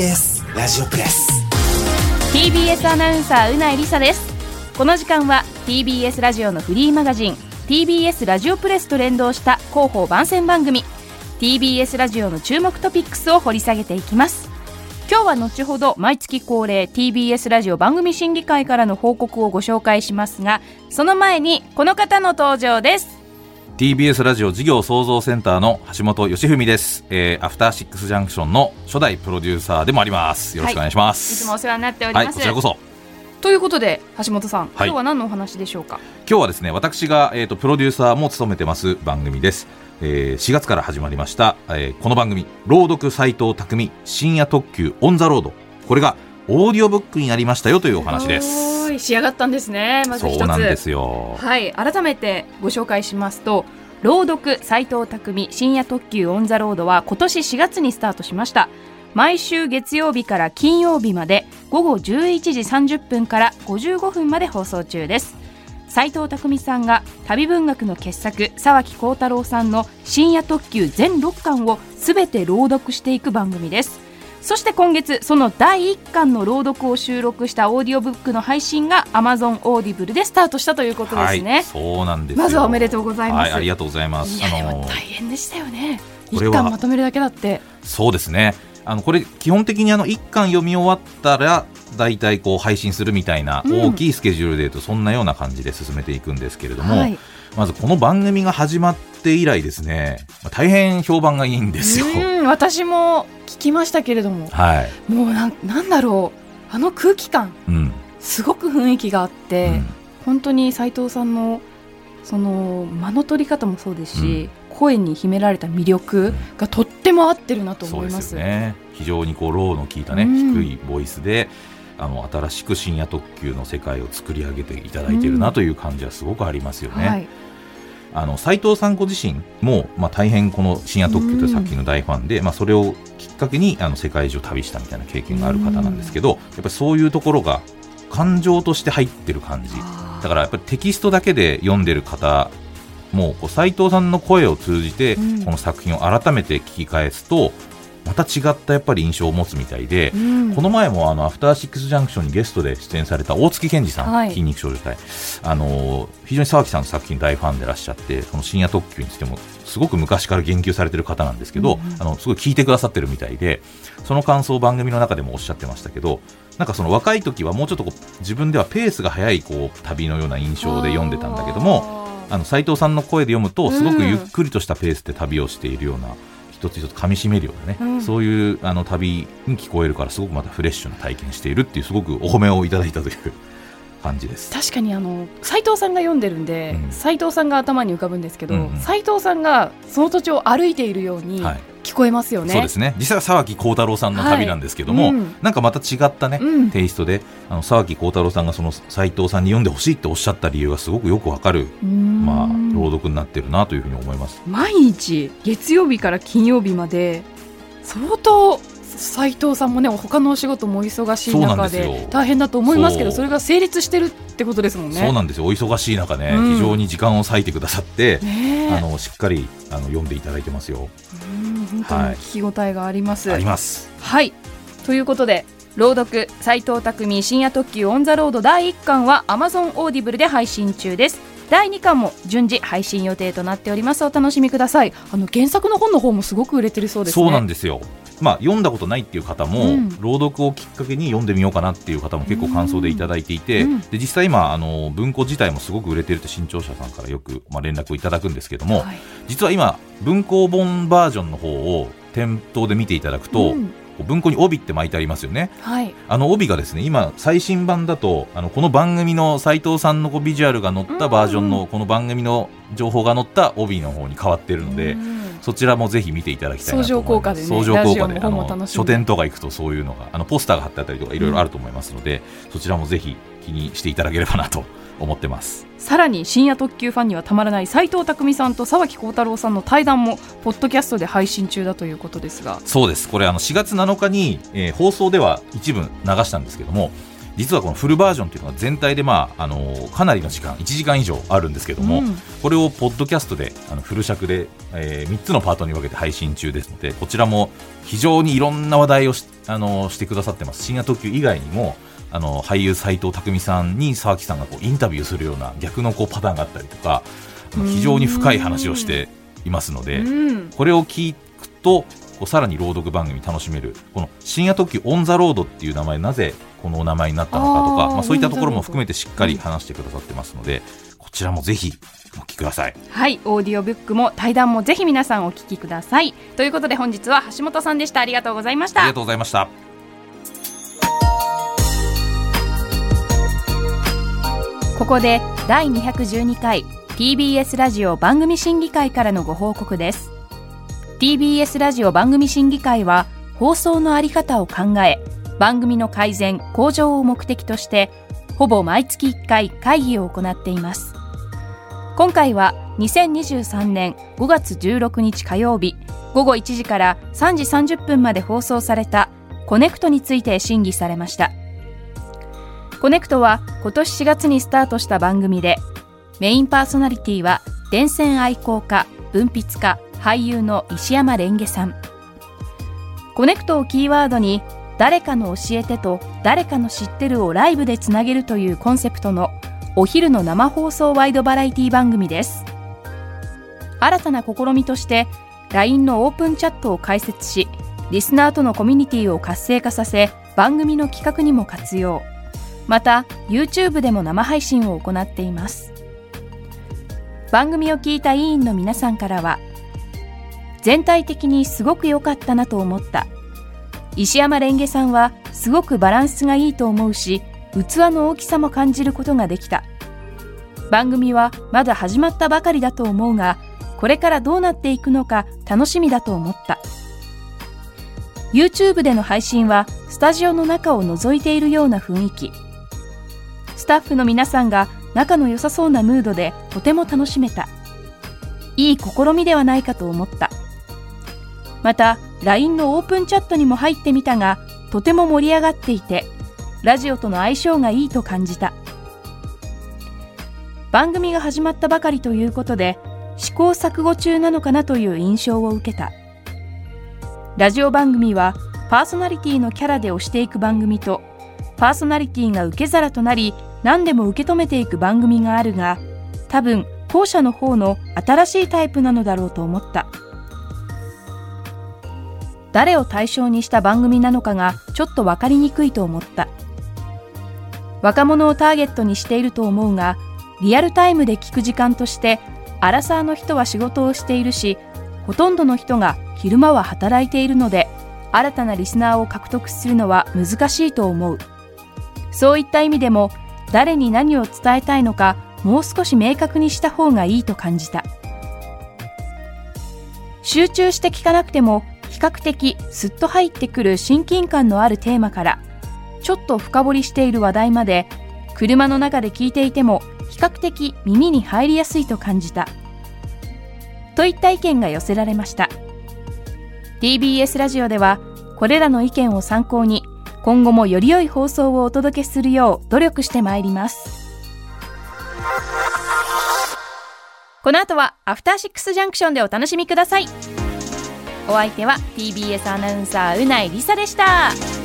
ラジオプレス。TBS アナウンサーうないりさです。この時間は TBS ラジオのフリーマガジン TBS ラジオプレスと連動した広報番宣番組 TBS ラジオの注目トピックスを掘り下げていきます。今日は後ほど毎月恒例 TBS ラジオ番組審議会からの報告をご紹介しますがその前にこの方の登場です。TBS ラジオ事業創造センターの橋本義文です、えー、アフターシックスジャンクションの初代プロデューサーでもあります。よろしくお願いしまい。す、つもお世話になっておりはいます、こちらこそ。ということで橋本さん、はい。今日は何のお話でしょうか？今日はですね私が、えー、とプロデューサーも務めてます番組です、えー、4月から始まりました、えーこの番組朗読斎藤工深夜特急オンザロード。これがオーディオブックになりましたよというお話です。おーい仕上がったんですね。まず一つ。そうなんですよ。はい。改めてご紹介しますと朗読斎藤工深夜特急オンザロードは今年4月にスタートしました。毎週月曜日から金曜日まで午後11時30分から55分まで放送中です。斎藤工さんが旅文学の傑作沢木耕太郎さんの深夜特急全6巻をすべて朗読していく番組ですそして今月その第1巻の朗読を収録したオーディオブックの配信が Amazon オーディブルでスタートしたということですね、はい、そうなんですよ。まずはおめでとうございます。はい、ありがとうございます。いやでも大変でしたよね。一巻まとめるだけだって。そうですね。あのこれ基本的にあの1巻読み終わったら大体こう配信するみたいなうん大きいスケジュールでいうとそんなような感じで進めていくんですけれども、はい。まずこの番組が始まって以来ですね、まあ大変評判がいいんですよ。うん私も聞きましたけれどもはい、もうなんなんだろう。あの空気感うん。すごく雰囲気があって、うん。本当に斉藤さんのその間の取り方もそうですし、声に秘められた魅力がとっても合ってるなと思います。すよね。非常にこうローの効いたね、うん。低いボイスであの新しく深夜特急の世界を作り上げていただいているなという感じはすごくありますよね。はい、あの斉藤さんご自身も、まあ、大変この深夜特急という作品の大ファンで、まあ、それをきっかけにあの世界中旅したみたいな経験がある方なんですけど、やっぱりそういうところが感情として入ってる感じ。だからやっぱりテキストだけで読んでる方もこう斉藤さんの声を通じてうん。この作品を改めて聞き返すとまた違ったやっぱり印象を持つみたいで、うん。この前もあのアフターシックスジャンクションにゲストで出演された大月健二さん、はい。筋肉少女隊あの非常に沢木さんの作品大ファンでいらっしゃってその深夜特急についてもすごく昔から言及されてる方なんですけど、うんうん。あのすごい聞いてくださってるみたいでその感想を番組の中でもおっしゃってましたけどなんかその若い時はもうちょっとこう自分ではペースが速いこう旅のような印象で読んでたんだけどもあの斉藤さんの声で読むとすごくゆっくりとしたペースで旅をしているような、一つ一つ噛み締めるようなね、うん。そういうあの旅に聞こえるからすごくまたフレッシュな体験しているっていうすごくお褒めをいただいたという感じです。確かにあの斉藤さんが読んでるんでうん。斉、藤さんが頭に浮かぶんですけど、うんうん。斉藤さんがその土地を歩いているようにはい聞こえますよね。そうですね。実際は沢木幸太郎さんの旅なんですけども、はいうん。なんかまた違ったね、うん。テイストであの沢木幸太郎さんがその斉藤さんに読んでほしいっておっしゃった理由がすごくよくわかる、まあ、朗読になってるなというふうに思います。毎日月曜日から金曜日まで相当斉藤さんもね他のお仕事もお忙しい中で大変だと思いますけどそれが成立してるってことですもんね。そうなんですよお忙しい中ね、うん非常に時間を割いてくださって、ねえあのしっかりあの読んでいただいてますよ。うん本当にはい聞き応えがあります。あります。はいということで朗読斎藤工深夜特急オンザロード第1巻は Amazon オーディブルで配信中です第2巻も順次配信予定となっておりますお楽しみくださいあの原作の本の方もすごく売れてるそうですねそうなんですよ。まあ読んだことないっていう方も、うん。朗読をきっかけに読んでみようかなっていう方も結構感想でいただいていて、うんで実際今あの文庫自体もすごく売れてるって新潮社さんからよくまあ連絡をいただくんですけども、はい。実は今文庫本バージョンの方を店頭で見ていただくと、文庫に帯って巻いてありますよね。はい。あの帯がですね今最新版だとあのこの番組の斉藤さんのこうビジュアルが載ったバージョンのこの番組の情報が載った帯の方に変わってるので、うんそちらもぜひ見ていただきたいなと思います。相乗効果でね相乗効果で書店とか行くとそういうのがあのポスターが貼ってあったりとかいろいろあると思いますので、そちらもぜひ気にしていただければなと 思ってます。さらに深夜特急ファンにはたまらない斉藤匠さんと沢木幸太郎さんの対談もポッドキャストで配信中だということですが。そうです。これあの4月7日に、えー放送では一部流したんですけども実はこのフルバージョンっていうのは全体で、まあ、あのかなりの時間1時間以上あるんですけども、うん。これをポッドキャストであのフル尺で、え3つのパートに分けて配信中ですのでこちらも非常にいろんな話題をしあのしてくださってます。深夜特急以外にもあの俳優斎藤工さんに沢木さんがこうインタビューするような逆のこうパターンがあったりとか非常に深い話をしていますので。うん。これを聞くとさらに朗読番組楽しめるこの深夜特急オン・ザ・ロードっていう名前なぜこのお名前になったのかとかまあ、そういったところも含めてしっかり話してくださってますので、こちらもぜひお聞きください。はいオーディオブックも対談もぜひ皆さんお聞きください。ということで本日は橋本さんでした。ありがとうございました。ありがとうございました。ここで第212回 TBS ラジオ番組審議会からのご報告です。TBS ラジオ番組審議会は放送のあり方を考え番組の改善向上を目的としてほぼ毎月1回会議を行っています。今回は2023年5月16日火曜日午後1時から3時30分まで放送されたコネクトについて審議されました。こねくとは今年4月にスタートした番組でメインパーソナリティは電線愛好家文筆家俳優の石山蓮華さん。コネクトをキーワードに誰かの教えてと誰かの知ってるをライブでつなげるというコンセプトのお昼の生放送ワイドバラエティ番組です。新たな試みとして LINE のオープンチャットを開設しリスナーとのコミュニティを活性化させ番組の企画にも活用。また YouTube でも生配信を行っています。番組を聞いた委員の皆さんからは全体的にすごく良かったなと思った。石山レンゲさんはすごくバランスがいいと思うし器の大きさも感じることができた。番組はまだ始まったばかりだと思うがこれからどうなっていくのか楽しみだと思った。YouTube での配信はスタジオの中を覗いているような雰囲気。スタッフの皆さんが仲の良さそうなムードでとても楽しめた。いい試みではないかと思った。また LINE のオープンチャットにも入ってみたがとても盛り上がっていてラジオとの相性がいいと感じた。番組が始まったばかりということで試行錯誤中なのかなという印象を受けた。ラジオ番組はパーソナリティのキャラで推していく番組とパーソナリティが受け皿となり何でも受け止めていく番組があるが多分後者の方の新しいタイプなのだろうと思った。誰を対象にした番組なのかがちょっと分かりにくいと思った。若者をターゲットにしていると思うがリアルタイムで聞く時間としてアラサーの人は仕事をしているしほとんどの人が昼間は働いているので新たなリスナーを獲得するのは難しいと思う。そういった意味でも誰に何を伝えたいのかもう少し明確にした方がいいと感じた。集中して聞かなくても較的すっと入ってくる親近感のあるテーマからちょっと深掘りしている話題まで車の中で聞いていても比較的耳に入りやすいと感じた。といった意見が寄せられました。TBS ラジオではこれらの意見を参考に今後もより良い放送をお届けするよう努力してまいります。この後はアフターシックスジャンクションでお楽しみください。お相手は TBS アナウンサーうないりさでした。